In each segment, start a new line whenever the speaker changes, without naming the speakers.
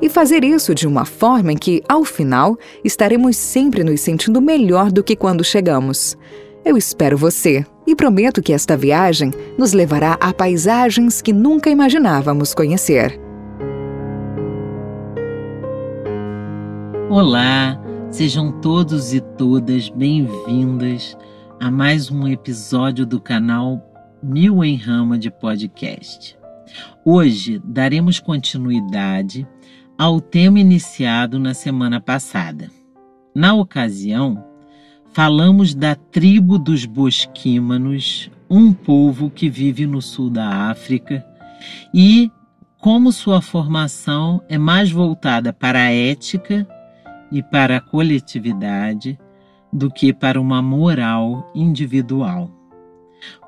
e fazer isso de uma forma em que, ao final, estaremos sempre nos sentindo melhor do que quando chegamos. Eu espero você e prometo que esta viagem nos levará a paisagens que nunca imaginávamos conhecer.
Olá, sejam todos e todas bem-vindas a mais um episódio do canal Mil em Rama de Podcast. Hoje daremos continuidade ao tema iniciado na semana passada. Na ocasião, falamos da tribo dos Bosquímanos, um povo que vive no sul da África, e como sua formação é mais voltada para a ética e para a coletividade do que para uma moral individual.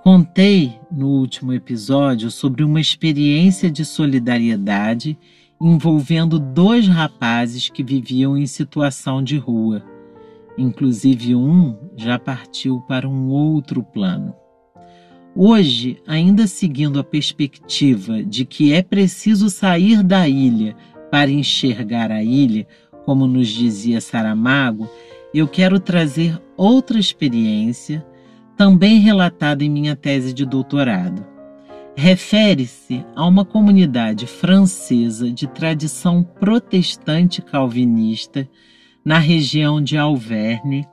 Contei no último episódio sobre uma experiência de solidariedade envolvendo dois rapazes que viviam em situação de rua. Inclusive, um já partiu para um outro plano. Hoje, ainda seguindo a perspectiva de que é preciso sair da ilha para enxergar a ilha, como nos dizia Saramago, eu quero trazer outra experiência, também relatada em minha tese de doutorado refere-se a uma comunidade francesa de tradição protestante calvinista na região de Alverne,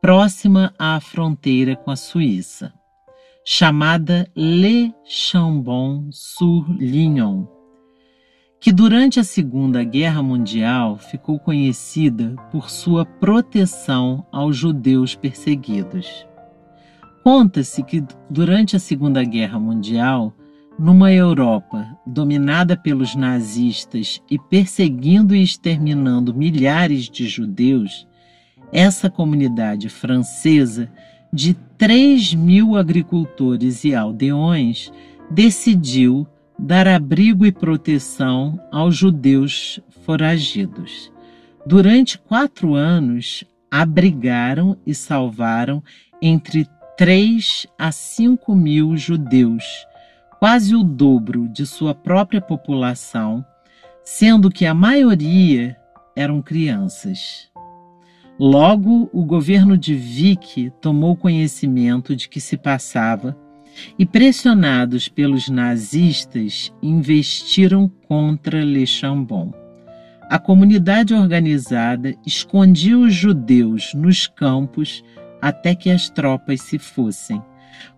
próxima à fronteira com a Suíça, chamada Le Chambon-sur-Lignon, que durante a Segunda Guerra Mundial ficou conhecida por sua proteção aos judeus perseguidos. Conta-se que durante a Segunda Guerra Mundial, numa Europa dominada pelos nazistas e perseguindo e exterminando milhares de judeus, essa comunidade francesa de 3 mil agricultores e aldeões decidiu dar abrigo e proteção aos judeus foragidos. Durante quatro anos, abrigaram e salvaram entre 3 a 5 mil judeus, quase o dobro de sua própria população, sendo que a maioria eram crianças. Logo, o governo de Vic tomou conhecimento de que se passava e, pressionados pelos nazistas, investiram contra Le Chambon. A comunidade organizada escondia os judeus nos campos até que as tropas se fossem.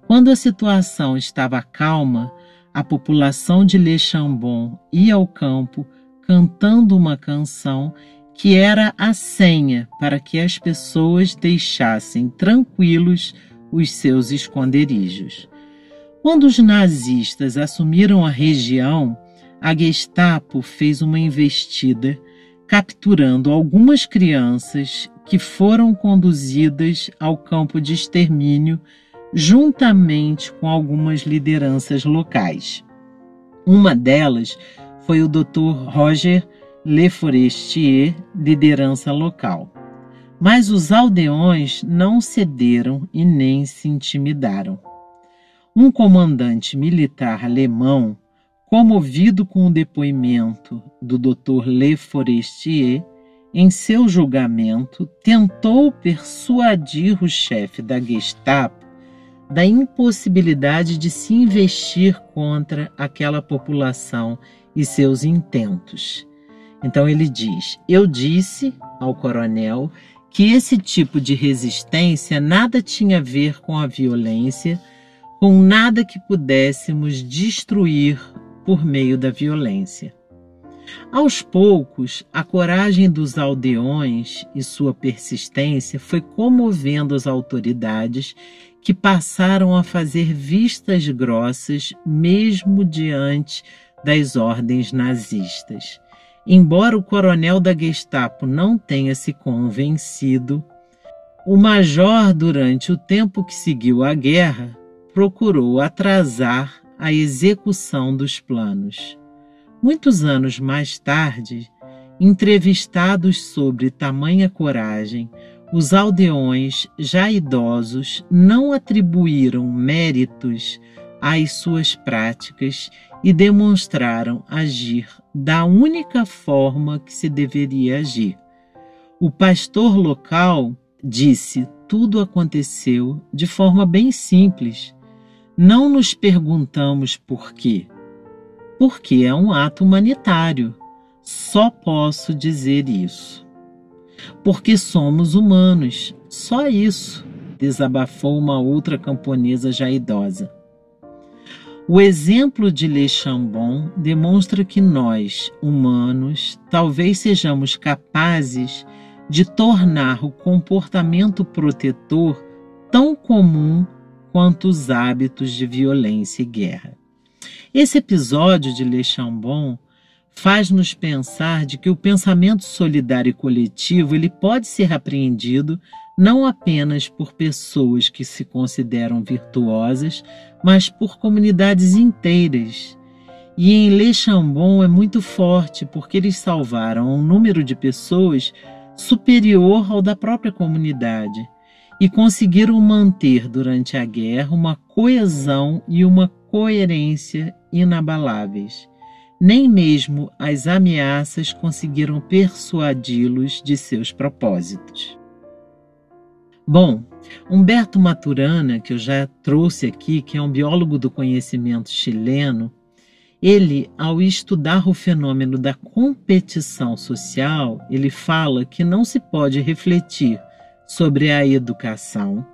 Quando a situação estava calma, a população de Le Chambon ia ao campo cantando uma canção que era a senha para que as pessoas deixassem tranquilos os seus esconderijos. Quando os nazistas assumiram a região, a Gestapo fez uma investida, capturando algumas crianças que foram conduzidas ao campo de extermínio juntamente com algumas lideranças locais. Uma delas foi o Dr. Roger Le Forestier, liderança local. Mas os aldeões não cederam e nem se intimidaram. Um comandante militar alemão, comovido com o depoimento do Dr. Le Forestier, em seu julgamento, tentou persuadir o chefe da Gestapo da impossibilidade de se investir contra aquela população e seus intentos. Então ele diz: Eu disse ao coronel que esse tipo de resistência nada tinha a ver com a violência, com nada que pudéssemos destruir por meio da violência. Aos poucos, a coragem dos aldeões e sua persistência foi comovendo as autoridades que passaram a fazer vistas grossas mesmo diante das ordens nazistas. Embora o coronel da Gestapo não tenha se convencido, o major, durante o tempo que seguiu a guerra, procurou atrasar a execução dos planos. Muitos anos mais tarde, entrevistados sobre tamanha coragem, os aldeões, já idosos, não atribuíram méritos às suas práticas e demonstraram agir da única forma que se deveria agir. O pastor local disse: tudo aconteceu de forma bem simples. Não nos perguntamos por quê. Porque é um ato humanitário. Só posso dizer isso porque somos humanos. Só isso, desabafou uma outra camponesa já idosa. O exemplo de Le Chambon demonstra que nós, humanos, talvez sejamos capazes de tornar o comportamento protetor tão comum quanto os hábitos de violência e guerra. Esse episódio de Le Chambon faz-nos pensar de que o pensamento solidário e coletivo ele pode ser apreendido não apenas por pessoas que se consideram virtuosas, mas por comunidades inteiras. E em Le Chambon é muito forte porque eles salvaram um número de pessoas superior ao da própria comunidade e conseguiram manter durante a guerra uma coesão e uma coerência inabaláveis. Nem mesmo as ameaças conseguiram persuadi-los de seus propósitos. Bom, Humberto Maturana, que eu já trouxe aqui, que é um biólogo do conhecimento chileno, ele, ao estudar o fenômeno da competição social, ele fala que não se pode refletir sobre a educação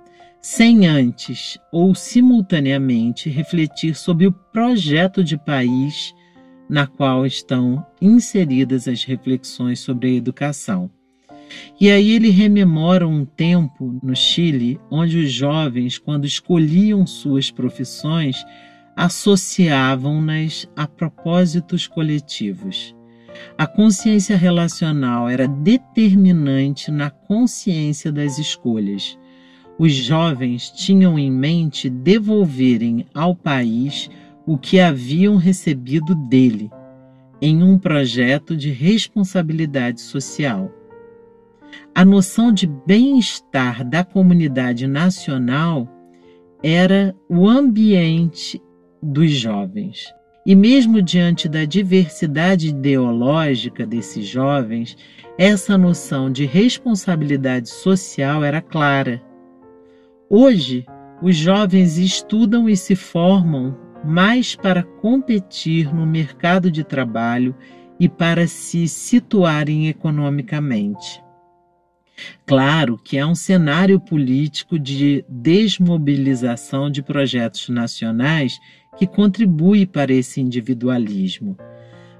sem antes ou simultaneamente refletir sobre o projeto de país na qual estão inseridas as reflexões sobre a educação. E aí ele rememora um tempo no Chile onde os jovens, quando escolhiam suas profissões, associavam-nas a propósitos coletivos. A consciência relacional era determinante na consciência das escolhas. Os jovens tinham em mente devolverem ao país o que haviam recebido dele em um projeto de responsabilidade social. A noção de bem-estar da comunidade nacional era o ambiente dos jovens. E mesmo diante da diversidade ideológica desses jovens, essa noção de responsabilidade social era clara. Hoje, os jovens estudam e se formam mais para competir no mercado de trabalho e para se situarem economicamente. Claro que há um cenário político de desmobilização de projetos nacionais que contribui para esse individualismo.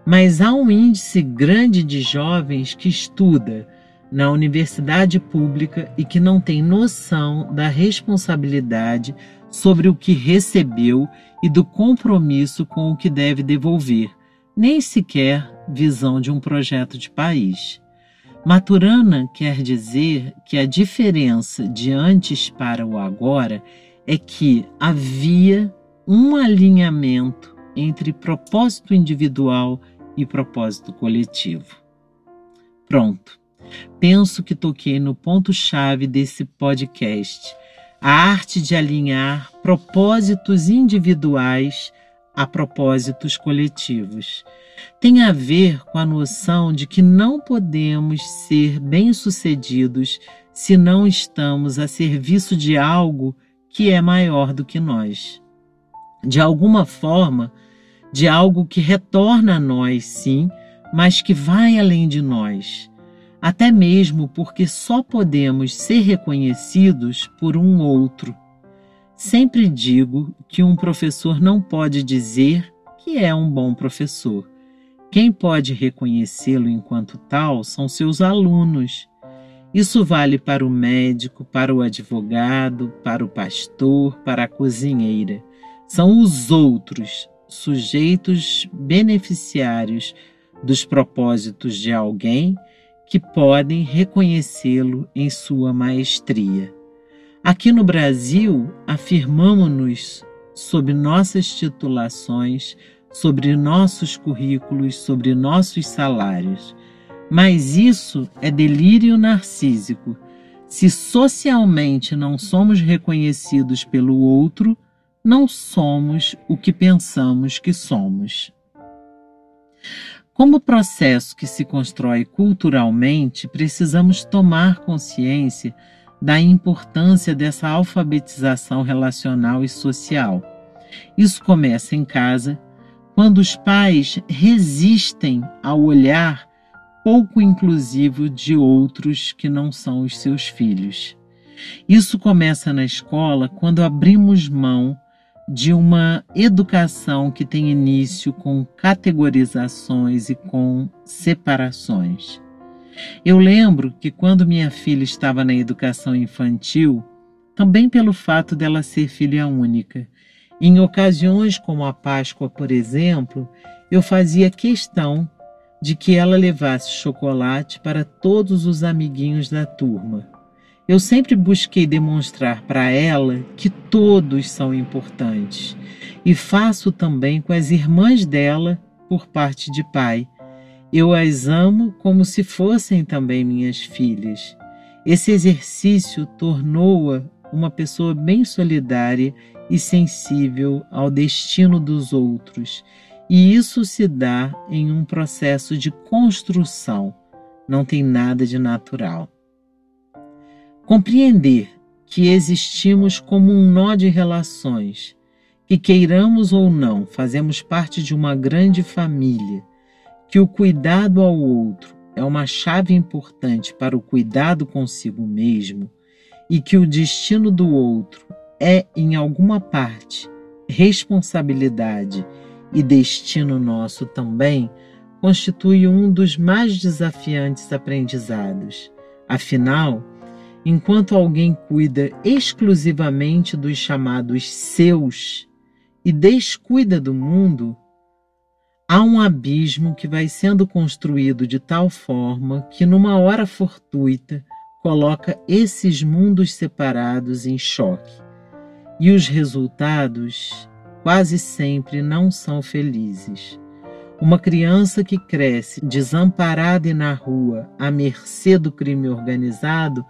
Mas há um índice grande de jovens que estuda na universidade pública e que não tem noção da responsabilidade sobre o que recebeu e do compromisso com o que deve devolver, nem sequer visão de um projeto de país. Maturana quer dizer que a diferença de antes para o agora é que havia um alinhamento entre propósito individual e propósito coletivo. Pronto. Penso que toquei no ponto-chave desse podcast a arte de alinhar propósitos individuais a propósitos coletivos. Tem a ver com a noção de que não podemos ser bem-sucedidos se não estamos a serviço de algo que é maior do que nós. De alguma forma, de algo que retorna a nós, sim, mas que vai além de nós até mesmo porque só podemos ser reconhecidos por um outro. Sempre digo que um professor não pode dizer que é um bom professor. Quem pode reconhecê-lo enquanto tal são seus alunos. Isso vale para o médico, para o advogado, para o pastor, para a cozinheira. São os outros, sujeitos beneficiários dos propósitos de alguém que podem reconhecê-lo em sua maestria. Aqui no Brasil, afirmamos-nos sob nossas titulações, sobre nossos currículos, sobre nossos salários. Mas isso é delírio narcísico. Se socialmente não somos reconhecidos pelo outro, não somos o que pensamos que somos. Como processo que se constrói culturalmente, precisamos tomar consciência da importância dessa alfabetização relacional e social. Isso começa em casa, quando os pais resistem ao olhar pouco inclusivo de outros que não são os seus filhos. Isso começa na escola quando abrimos mão de uma educação que tem início com categorizações e com separações. Eu lembro que quando minha filha estava na educação infantil, também pelo fato dela ser filha única, em ocasiões como a Páscoa, por exemplo, eu fazia questão de que ela levasse chocolate para todos os amiguinhos da turma. Eu sempre busquei demonstrar para ela que todos são importantes e faço também com as irmãs dela por parte de pai. Eu as amo como se fossem também minhas filhas. Esse exercício tornou-a uma pessoa bem solidária e sensível ao destino dos outros, e isso se dá em um processo de construção, não tem nada de natural. Compreender que existimos como um nó de relações, que queiramos ou não, fazemos parte de uma grande família, que o cuidado ao outro é uma chave importante para o cuidado consigo mesmo e que o destino do outro é, em alguma parte, responsabilidade e destino nosso também, constitui um dos mais desafiantes aprendizados. Afinal, enquanto alguém cuida exclusivamente dos chamados seus e descuida do mundo, há um abismo que vai sendo construído de tal forma que, numa hora fortuita, coloca esses mundos separados em choque. E os resultados quase sempre não são felizes. Uma criança que cresce desamparada e na rua, à mercê do crime organizado,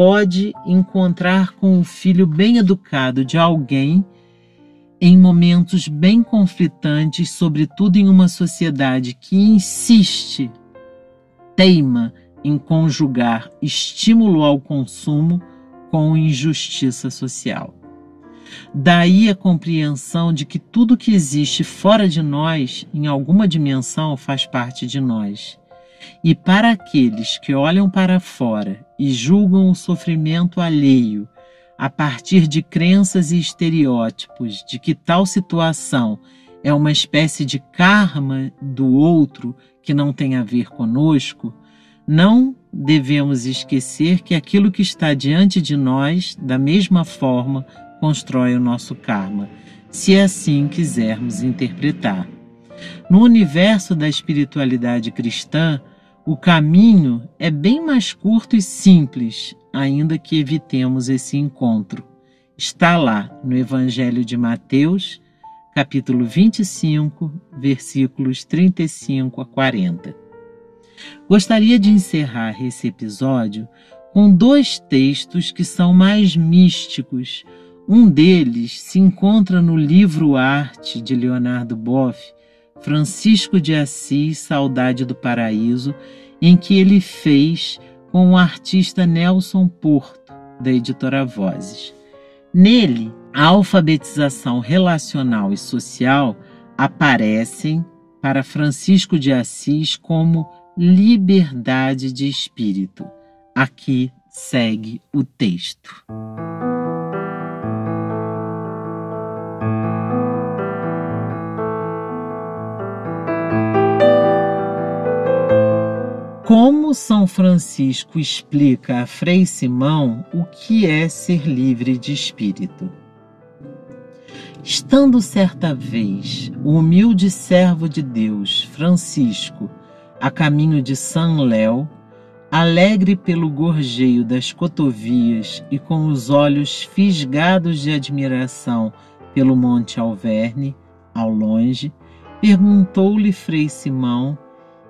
pode encontrar com o filho bem educado de alguém em momentos bem conflitantes, sobretudo em uma sociedade que insiste, teima em conjugar estímulo ao consumo com injustiça social. Daí a compreensão de que tudo que existe fora de nós, em alguma dimensão, faz parte de nós. E para aqueles que olham para fora e julgam o sofrimento alheio a partir de crenças e estereótipos de que tal situação é uma espécie de karma do outro que não tem a ver conosco, não devemos esquecer que aquilo que está diante de nós, da mesma forma, constrói o nosso karma, se assim quisermos interpretar. No universo da espiritualidade cristã, o caminho é bem mais curto e simples, ainda que evitemos esse encontro. Está lá no Evangelho de Mateus, capítulo 25, versículos 35 a 40. Gostaria de encerrar esse episódio com dois textos que são mais místicos. Um deles se encontra no livro Arte de Leonardo Boff, Francisco de Assis, Saudade do Paraíso, em que ele fez com o artista Nelson Porto, da editora Vozes. Nele, a alfabetização relacional e social aparecem para Francisco de Assis como liberdade de espírito. Aqui segue o texto. Como São Francisco explica a Frei Simão o que é ser livre de espírito? Estando certa vez o humilde servo de Deus, Francisco, a caminho de San Léo, alegre pelo gorjeio das cotovias e com os olhos fisgados de admiração pelo Monte Alverne, ao longe, perguntou-lhe Frei Simão,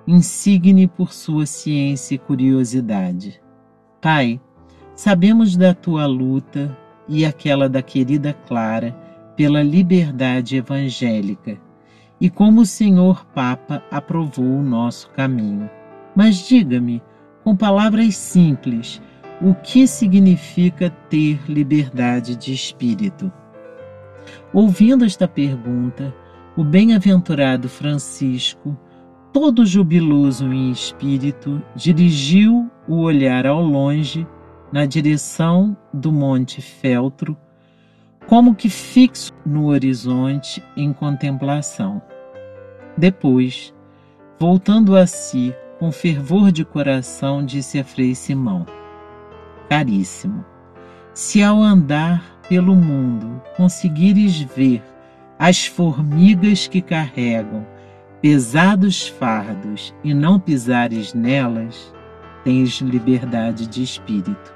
insigne por sua ciência e curiosidade: Pai, sabemos da tua luta e aquela da querida Clara pela liberdade evangélica e como o Senhor Papa aprovou o nosso caminho. Mas diga-me, com palavras simples, o que significa ter liberdade de espírito? Ouvindo esta pergunta, o bem-aventurado Francisco, todo jubiloso em espírito, dirigiu o olhar ao longe, na direção do Monte Feltro, como que fixo no horizonte em contemplação. Depois, voltando a si, com fervor de coração, disse a Frei Simão: Caríssimo, se ao andar pelo mundo conseguires ver as formigas que carregam pesados fardos e não pisares nelas, tens liberdade de espírito.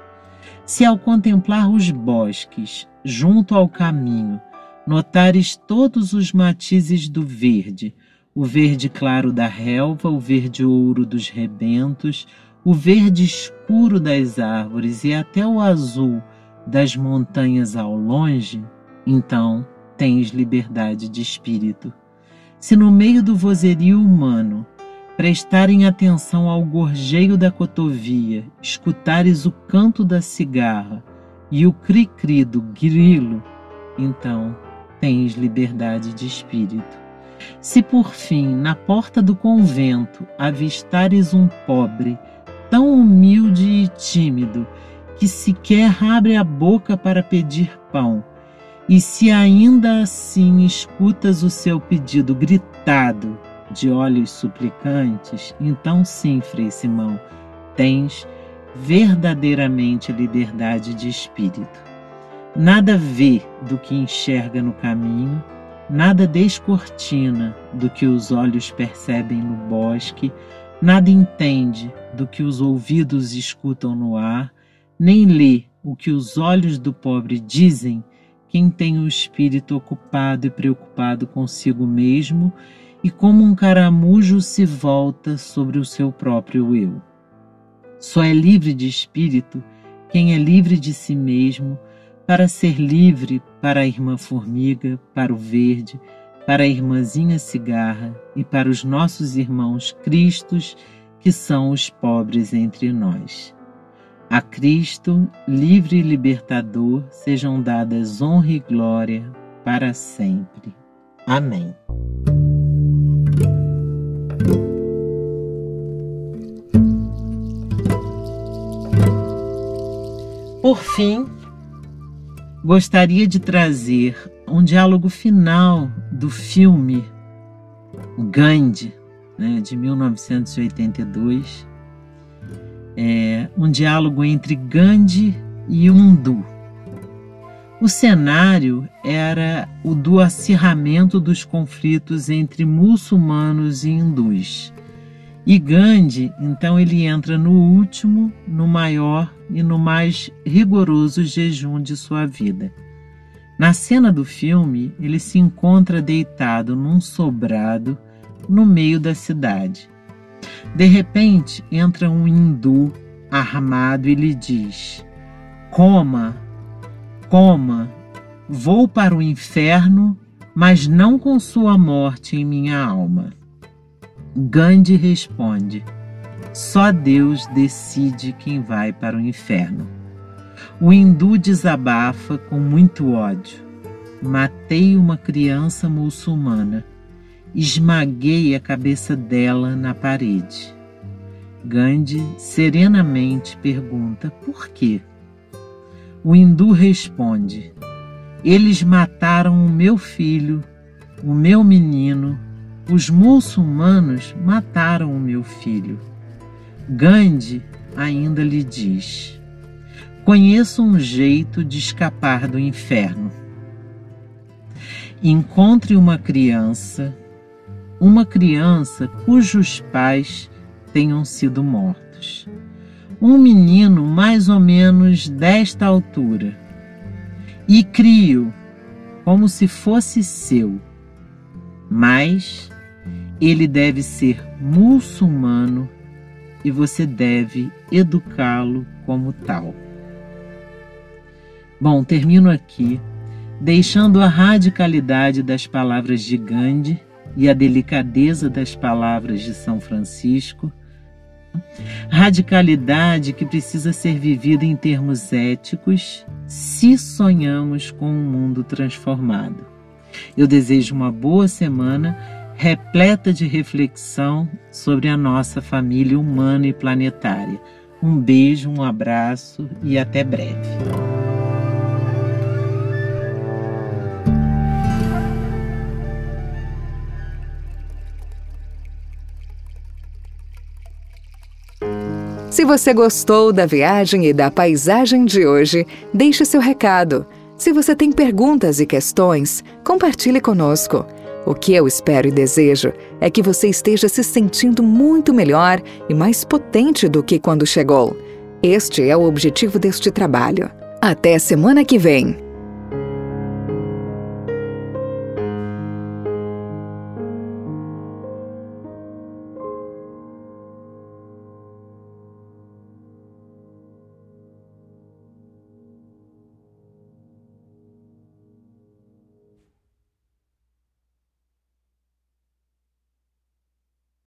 Se ao contemplar os bosques junto ao caminho, notares todos os matizes do verde, o verde claro da relva, o verde ouro dos rebentos, o verde escuro das árvores e até o azul das montanhas ao longe, então tens liberdade de espírito. Se no meio do vozerio humano prestarem atenção ao gorjeio da cotovia, escutares o canto da cigarra e o cri-cri do grilo, então tens liberdade de espírito. Se por fim, na porta do convento, avistares um pobre, tão humilde e tímido, que sequer abre a boca para pedir pão, e se ainda assim escutas o seu pedido gritado de olhos suplicantes, então sim, Frei Simão, tens verdadeiramente liberdade de espírito. Nada vê do que enxerga no caminho, Nada descortina do que os olhos percebem no bosque, nada entende do que os ouvidos escutam no ar, nem lê o que os olhos do pobre dizem quem tem o espírito ocupado e preocupado consigo mesmo e como um caramujo se volta sobre o seu próprio eu. Só é livre de espírito quem é livre de si mesmo para ser livre para a irmã formiga, para o verde, para a irmãzinha cigarra e para os nossos irmãos cristos, que são os pobres entre nós. A Cristo, livre e libertador, sejam dadas honra e glória para sempre. Amém. Por fim, gostaria de trazer um diálogo final do filme Gandhi, né, de 1982. É, um diálogo entre Gandhi e Undu. O cenário era o do acirramento dos conflitos entre muçulmanos e hindus. E Gandhi, então, ele entra no último, no maior e no mais rigoroso jejum de sua vida. Na cena do filme, ele se encontra deitado num sobrado no meio da cidade. De repente, entra um hindu armado e lhe diz: Coma, coma, vou para o inferno, mas não com sua morte em minha alma. Gandhi responde: Só Deus decide quem vai para o inferno. O hindu desabafa com muito ódio. Matei uma criança muçulmana. Esmaguei a cabeça dela na parede. Gandhi serenamente pergunta: Por quê? O hindu responde: Eles mataram o meu filho, o meu menino, os muçulmanos mataram o meu filho. Gandhi ainda lhe diz: Conheço um jeito de escapar do inferno. Encontre uma criança, uma criança cujos pais tenham sido mortos. Um menino mais ou menos desta altura. E crio como se fosse seu. Mas ele deve ser muçulmano e você deve educá-lo como tal. Bom, termino aqui deixando a radicalidade das palavras de Gandhi e a delicadeza das palavras de São Francisco. Radicalidade que precisa ser vivida em termos éticos se sonhamos com um mundo transformado. Eu desejo uma boa semana repleta de reflexão sobre a nossa família humana e planetária. Um beijo, um abraço e até breve.
Se você gostou da viagem e da paisagem de hoje, deixe seu recado. Se você tem perguntas e questões, compartilhe conosco. O que eu espero e desejo é que você esteja se sentindo muito melhor e mais potente do que quando chegou. Este é o objetivo deste trabalho. Até semana que vem!